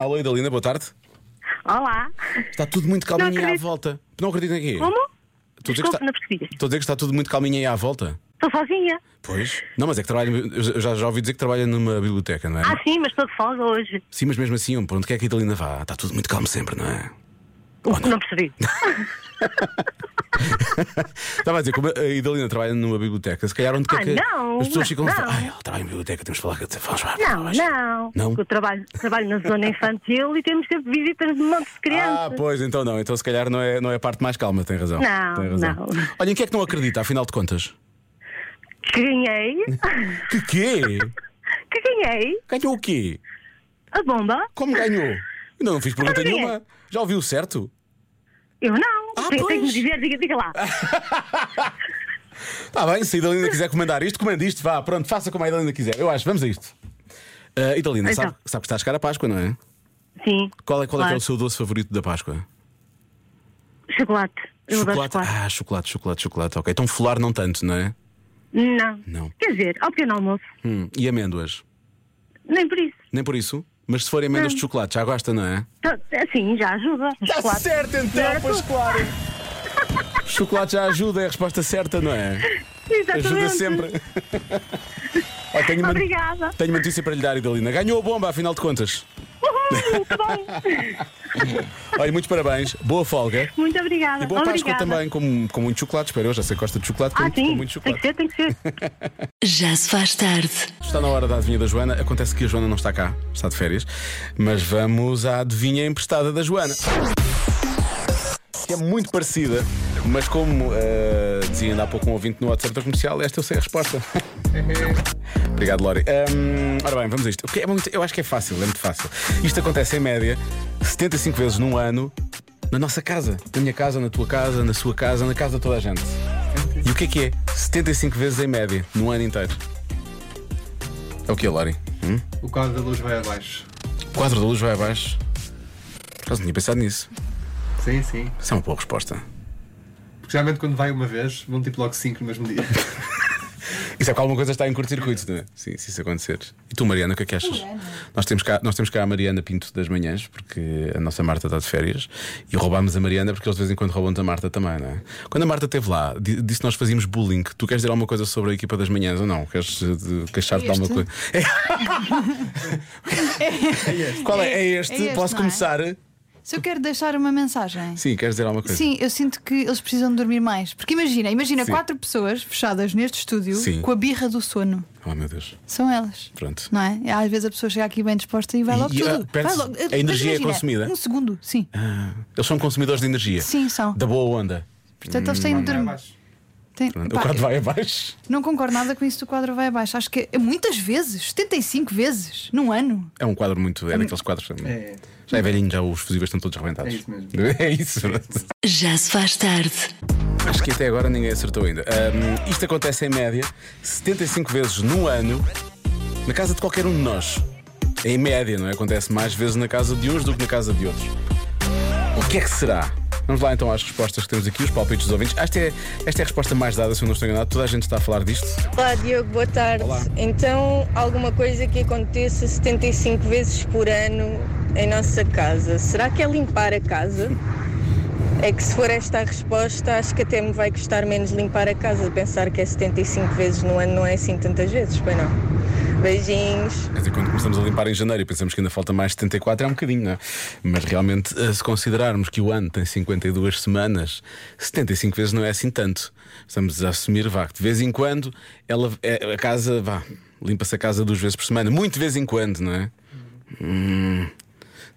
Alô, Idalina, boa tarde. Olá. Está tudo muito calminho aí à acredito. volta. Não acredito aqui. Como? Estou a dizer que Desculpe, está- não percebi. Estou a dizer que está tudo muito calminho aí à volta. Estou sozinha. Pois. Não, mas é que trabalha. Eu já, já ouvi dizer que trabalha numa biblioteca, não é? Ah, sim, mas estou de folga hoje. Sim, mas mesmo assim, por onde quer que a Idalina vá? Está tudo muito calmo sempre, não é? O que não percebi. Estava a dizer, como a Idalina trabalha numa biblioteca, se calhar onde quer Ah, que não, as pessoas ficam a não. falar, ai, ela trabalha em biblioteca, temos de falar, vamos lá. Não, vamos. não. Não? Porque Eu trabalho, trabalho na zona infantil e temos sempre visitas de um monte de Ah, crianças. pois, então não. Então se calhar não é, não é a parte mais calma, tem razão. Não, tem razão. não. Olha, em que é que não acredita, afinal de contas? Ganhei. Que quê? que ganhei Ganhou o quê? a bomba. Como ganhou? Ainda não fiz pergunta nenhuma. Já ouviu certo? Eu não. Ah, tem, tem que me pois. dizer, diga, diga lá. Está bem, se a Idalina quiser comandar isto, comanda isto, vá, pronto, faça como a Idalina quiser. Eu acho, vamos a isto. Ah, Idalina, Então. sabe, sabe que está a chegar a Páscoa, não é? Sim. Qual é, qual é, que é Claro. o seu doce favorito da Páscoa? Chocolate. Eu adoro chocolate. chocolate. Ah, chocolate, chocolate, chocolate. Ok, então folar não tanto, não é? Não. Não. Quer dizer, ao pequeno almoço. Hum, E amêndoas? Nem por isso. Nem por isso? Mas se forem amêndoas de chocolate, já gosta, não é? Então, Assim, já ajuda. Está chocolate. certo então, Certo. pois claro. Chocolate já ajuda, é a resposta certa, não é? Exatamente. Ajuda sempre. Olha, tenho, uma, Obrigada. tenho uma notícia para lhe dar, Idalina. Ganhou a bomba, afinal de contas. Uhul, que bom. Olha, muitos parabéns, boa folga. Muito obrigada. E boa Páscoa obrigada. também, com, com muito chocolate. Espero eu, já sei que gosta de chocolate, com, Ah, com sim. muito Tem que chocolate. ser, tem que ser. Já se faz tarde. Está na hora da adivinha da Joana. Acontece que a Joana não está cá, está de férias. Mas vamos à adivinha emprestada da Joana. Que é muito parecida, mas como eh, dizia ainda há pouco um ouvinte no WhatsApp da comercial, esta eu sei a resposta. Obrigado, Lori. Hum, ora bem, vamos a isto. É muito- eu acho que é fácil, é muito fácil. Isto acontece em média 75 vezes num ano na nossa casa. Na minha casa, na tua casa, na sua casa, na casa de toda a gente. E o que é que é? 75 vezes em média, num ano inteiro. É o que, Lori? Hum? O quadro da luz vai abaixo. O quadro da luz vai abaixo. Não tinha pensado nisso. Sim, sim. Isso é uma boa resposta. Porque geralmente quando vai uma vez, vão tipo logo cinco no mesmo dia. Isso é que alguma coisa está em curto-circuito, não é? Sim, se isso acontecer. E tu, Mariana, o que é que achas? Nós temos, cá, nós temos cá a Mariana Pinto das manhãs, porque a nossa Marta está de férias, e roubámos a Mariana porque eles de vez em quando roubam-nos a Marta também, não é? Quando a Marta esteve lá, di- disse que nós fazíamos bullying. Tu queres dizer alguma coisa sobre a equipa das manhãs ou não? Queres eh, de- queixar-te de alguma coisa? Qual é? É este? É este, Posso não é? Se eu quero deixar uma mensagem. Sim, queres dizer alguma coisa? Sim, eu sinto que eles precisam de dormir mais. Porque imagina, imagina Sim. quatro pessoas fechadas neste estúdio Sim. com a birra do sono. Oh, meu Deus. São elas. Pronto. Não é? Às vezes a pessoa chega aqui bem disposta e vai logo e, ah, tudo. perde-se- Vai logo. a energia é Imagina, consumida? Um segundo, sim. Ah, eles são consumidores de energia. Sim, são. Da boa onda. Portanto, eles têm de Vai dormir. Pronto, Pá, o quadro vai abaixo. Não concordo nada com isso do quadro vai abaixo. Acho que é muitas vezes, 75 vezes, num ano. É um quadro muito. É daqueles quadros. É, Já é velhinho, já os fusíveis estão todos arrebentados. É isso mesmo. É isso. Já se faz tarde. Acho que até agora ninguém acertou ainda. Ahm, isto acontece em média 75 vezes no ano na casa de qualquer um de nós. Em média, não é? Acontece mais vezes na casa de uns do que na casa de outros. O que é que será? Vamos lá então às respostas que temos aqui, os palpites dos ouvintes. Esta é, esta é a resposta mais dada, se eu não estou enganado. Toda a gente está a falar disto. Olá Diogo, boa tarde. Olá. Então, alguma coisa que aconteça 75 vezes por ano em nossa casa, será que é limpar a casa? É que se for esta a resposta, acho que até me vai custar menos limpar a casa. Pensar que é 75 vezes no ano não é assim tantas vezes, pois não. Beijinhos. Quer dizer, quando começamos a limpar em janeiro e pensamos que ainda falta mais 74, é um bocadinho, não é? Mas realmente, eh, se considerarmos que o ano tem 52 semanas, 75 vezes não é assim tanto. Estamos a assumir, vá, de vez em quando ela, é- a casa, vá, limpa-se a casa duas vezes por semana. Muito de vez em quando, não é? Hum,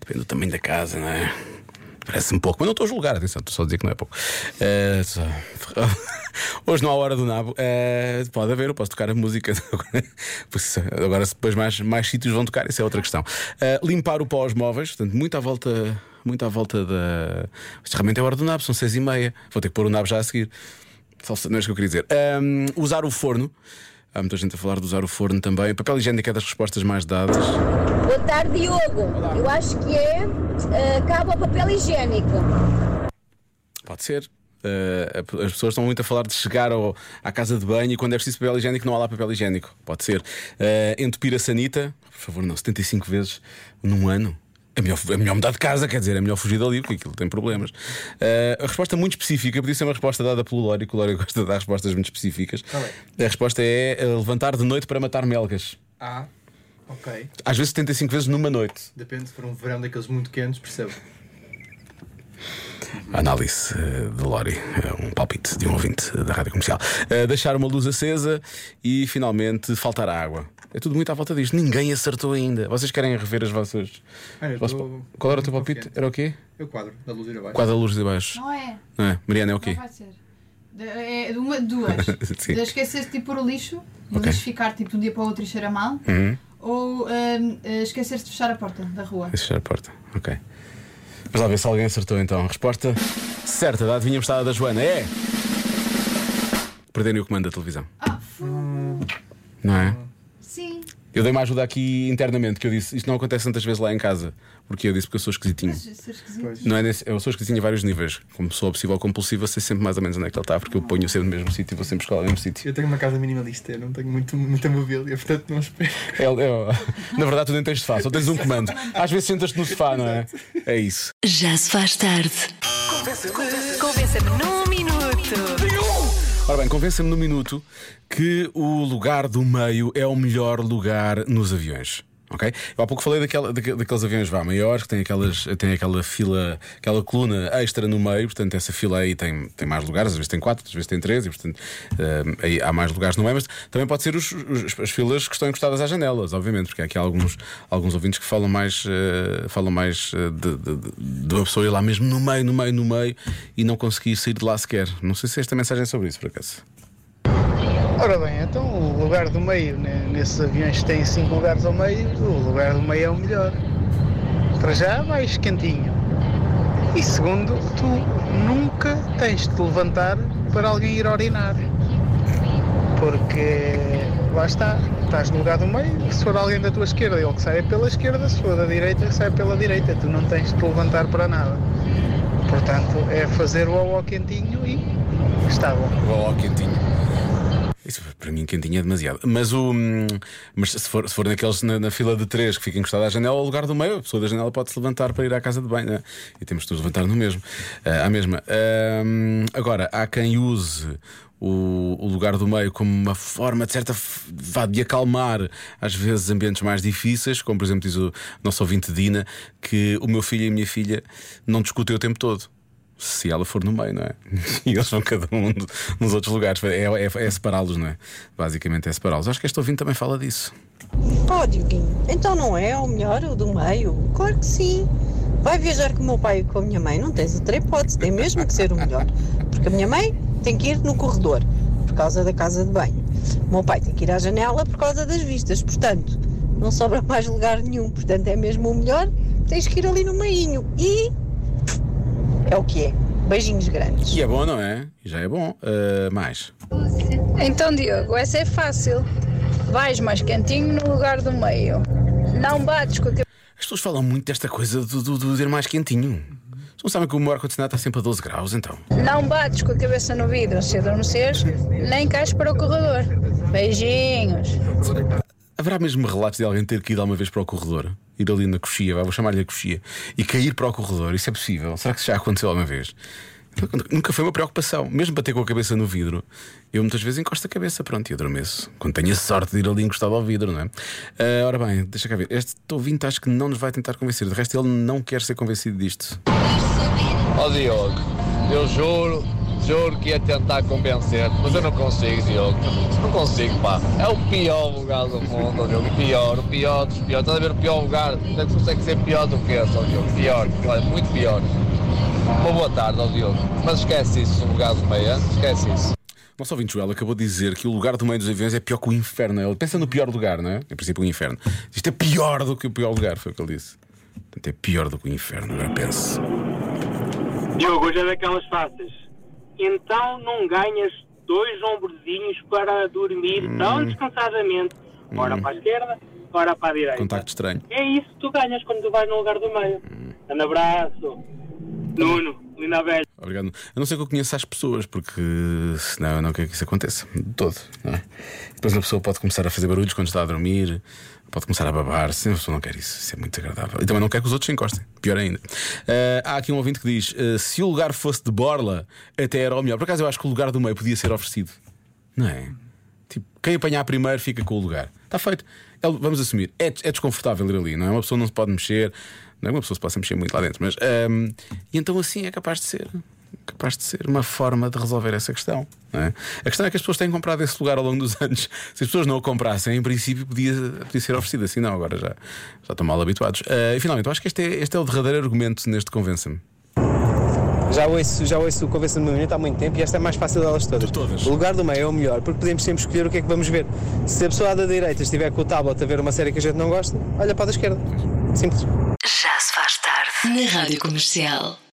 depende do tamanho da casa, não é? Parece-me pouco, mas não estou a julgar, atenção, estou só a dizer que não é pouco. Eh, só- Hoje não há hora do nabo. Eh, pode haver, eu posso tocar a música. Agora, depois mais, mais sítios vão tocar, isso é outra questão. Eh, limpar o pó aos móveis, portanto, muito à volta. Muito à volta da. Isto realmente é hora do nabo, são seis e meia. Vou ter que pôr o nabo já a seguir. Não é isso que eu queria dizer. Ahm, usar o forno. Há muita gente a falar de usar o forno também. Papel higiênico é das respostas mais dadas. Boa tarde, Diogo. Eu acho que é cabo ao papel higiênico. Pode ser. Uh, as pessoas estão muito a falar de chegar ao- à casa de banho e quando é preciso papel higiênico não há lá papel higiênico. Pode ser. Uh, entupir a sanita, por favor, não, 75 vezes num ano. É melhor, é melhor mudar de casa, quer dizer, é melhor fugir dali porque aquilo tem problemas. Uh, a resposta muito específica, podia ser uma resposta dada pelo Lório, que o Lório gosta de dar respostas muito específicas. A resposta é uh, levantar de noite para matar melgas. Ah, ok. Às vezes 75 vezes numa noite. Depende se for um verão daqueles muito quentes, percebo. Análise eh, de Lori, eh, um palpite de um ouvinte da rádio comercial. Eh, deixar uma luz acesa e finalmente faltar água. É tudo muito à volta disto. Ninguém acertou ainda. Vocês querem rever as vossas. Vossos tô Qual era o teu palpite? confiante. Era o quê? É o quadro da luz ir abaixo. Quadro da luz de baixo. Não é? Não é? Mariana é o quê? Não vai ser. De- É de uma, duas. De esquecer-se de pôr o lixo, não Ok. deixes ficar tipo de um dia para o outro e cheira mal. Uhum. Ou hum, eh, esquecer-se de fechar a porta da rua. Fechar a porta. Ok. Vamos lá ver se alguém acertou então. Resposta certa da adivinha prestada da Joana é. Perderem o comando da televisão. Ah, Não é? Eu dei uma ajuda aqui internamente que eu disse. Isto não acontece tantas vezes lá em casa. Porque eu disse porque eu sou esquisitinho. Não é nesse, eu sou esquisitinho a vários níveis. Como sou obsessivo ou compulsivo, eu sei sempre mais ou menos onde é que ele está, porque eu ponho sempre no mesmo sítio e vou sempre escolar no mesmo sítio. Eu tenho uma casa minimalista, eu não tenho muito, muita mobília, portanto não espero. É, é, na verdade, tu nem tens sofá, só tens um comando. Às vezes sentas-te no sofá, não é? É isso. Já se faz tarde. Convença-me num minuto. Ora bem, convença-me no minuto que o lugar do meio é o melhor lugar nos aviões. Ok? Eu há pouco falei daquela, daque- daqueles aviões vá, maiores que têm, aquelas, têm aquela fila, aquela coluna extra no meio, portanto, essa fila aí tem, tem mais lugares, às vezes tem quatro, às vezes tem três, e portanto eh, aí há mais lugares no meio, mas também pode ser os- os- as filas que estão encostadas às janelas, obviamente, porque há aqui alguns, alguns ouvintes que falam mais, eh, falam mais eh, de, de- de uma pessoa ir lá mesmo no meio, no meio, no meio e não conseguir sair de lá sequer. Não sei se esta mensagem é sobre isso, por acaso. Ora bem, então o lugar do meio, né, nesses aviões têm cinco lugares ao meio, o lugar do meio é o melhor. Para já vais quentinho. E segundo, tu nunca tens de te levantar para alguém ir orinar. Porque lá está, estás no lugar do meio, se for alguém da tua esquerda, ele que sai pela esquerda, se for da direita, sai pela direita. Tu não tens de te levantar para nada. Portanto, é fazer o ao quentinho e está bom. Ó, ó, quentinho. Isso para mim quentinho é demasiado. Mas o. hum, Mas se for, se for naqueles na, na fila de três que fica encostado à janela, o lugar do meio, a pessoa da janela pode se levantar para ir à casa de banho. né? E temos de nos levantar no mesmo. ah, à mesma. Hum, agora, há quem use. O, o lugar do meio como uma forma de certa vá de acalmar às vezes ambientes mais difíceis, como por exemplo diz o nosso ouvinte Dina, que o meu filho e a minha filha não discutem o tempo todo se ela for no meio, não é? E eles vão cada um nos outros lugares. É, é, é separá-los, não é? Basicamente é separá-los. Acho que este ouvinte também fala disso. Oh, Dioguinho, então não é o melhor, o do meio? Claro que sim. Vai viajar com o meu pai e com a minha mãe, não tens outra hipótese, tem mesmo que ser o melhor. Porque a minha mãe tem que ir no corredor, por causa da casa de banho. O meu pai tem que ir à janela por causa das vistas, portanto, não sobra mais lugar nenhum. Portanto, é mesmo o melhor, tens que ir ali no meinho. E é o que é. Beijinhos grandes. E é bom, não é? Já é bom. Ah, mais. Então, Diogo, essa é fácil. Vais mais quentinho no lugar do meio. Não bates com a cabeça. As pessoas falam muito desta coisa do, do, do ter mais quentinho. Vocês não sabem que o meu ar-condicionado está sempre a 12 graus, então. Não bates com a cabeça no vidro se adormeceres, nem cais para o corredor. Beijinhos. Haverá mesmo relatos de alguém ter que ir alguma vez para o corredor? Ir ali na coxia, vou chamar-lhe a coxia, e cair para o corredor? Isso é possível? Será que isso já aconteceu alguma vez? Nunca foi uma preocupação. Mesmo para ter com a cabeça no vidro, eu muitas vezes encosto a cabeça, pronto, e adormeço. Quando tenho a sorte de ir ali encostado ao vidro, não é? Ah, ora bem, deixa cá ver. Este ouvinte acho que não nos vai tentar convencer. De resto, ele não quer ser convencido disto. Ó Diogo, eu juro, juro que ia tentar convencer-te, mas eu não consigo, Diogo. Não consigo, pá. É o pior lugar do mundo, Diogo. O pior, o pior dos piores. Estás a ver o pior lugar? Não consegue ser pior do que esse, ó Diogo. Pior, olha, muito pior. Uma boa tarde, ó Diogo. Mas esquece isso, o lugar do meio, hein? esquece isso. Nosso ouvinte Joel acabou de dizer que o lugar do meio dos aviões é pior que o inferno. Ele pensa no pior lugar, não é? Em princípio, o inferno. Isto é pior do que o pior lugar, foi o que ele disse. Portanto, é pior do que o inferno, agora pense. Diogo, hoje é daquelas fáceis. Então não ganhas dois ombrozinhos para dormir tão descansadamente, ora para a esquerda, ora para a direita. Contacto estranho. É isso que tu ganhas quando tu vais no lugar do meio. Um abraço. Nuno, linda velha. Obrigado. A não ser que eu conheça as pessoas, porque senão eu não quero que isso aconteça. De todo. É? Depois a pessoa pode começar a fazer barulhos quando está a dormir, pode começar a babar. Se a pessoa não quer isso, isso é muito agradável. E também não quer que os outros se encostem. Pior ainda. Ah, há aqui um ouvinte que diz: ah, se o lugar fosse de borla, até era o melhor. Por acaso eu acho que o lugar do meio podia ser oferecido. Não é? Tipo, quem apanhar primeiro fica com o lugar. Está feito. É- vamos assumir. É, é desconfortável ir ali, não é? Uma pessoa não se pode mexer. Não é uma pessoa se possa mexer muito lá dentro, mas. ahm, e então assim é capaz de ser. Capaz de ser uma forma de resolver essa questão. não é? A questão é que as pessoas têm comprado esse lugar ao longo dos anos. Se as pessoas não o comprassem, em princípio podia, podia ser oferecido assim, não. Agora já, já estão mal habituados. Ah, e finalmente, eu acho que este é, este é o derradeiro argumento neste Convença-me. Já ouço, já ouço o Convença do Movimento há muito tempo e esta é a mais fácil delas todas. O lugar do meio é o melhor, porque podemos sempre escolher o que é que vamos ver. Se a pessoa da direita estiver com o tablet a ver uma série que a gente não gosta, olha para a da esquerda. Simples. Já se faz tarde. Na Rádio Comercial.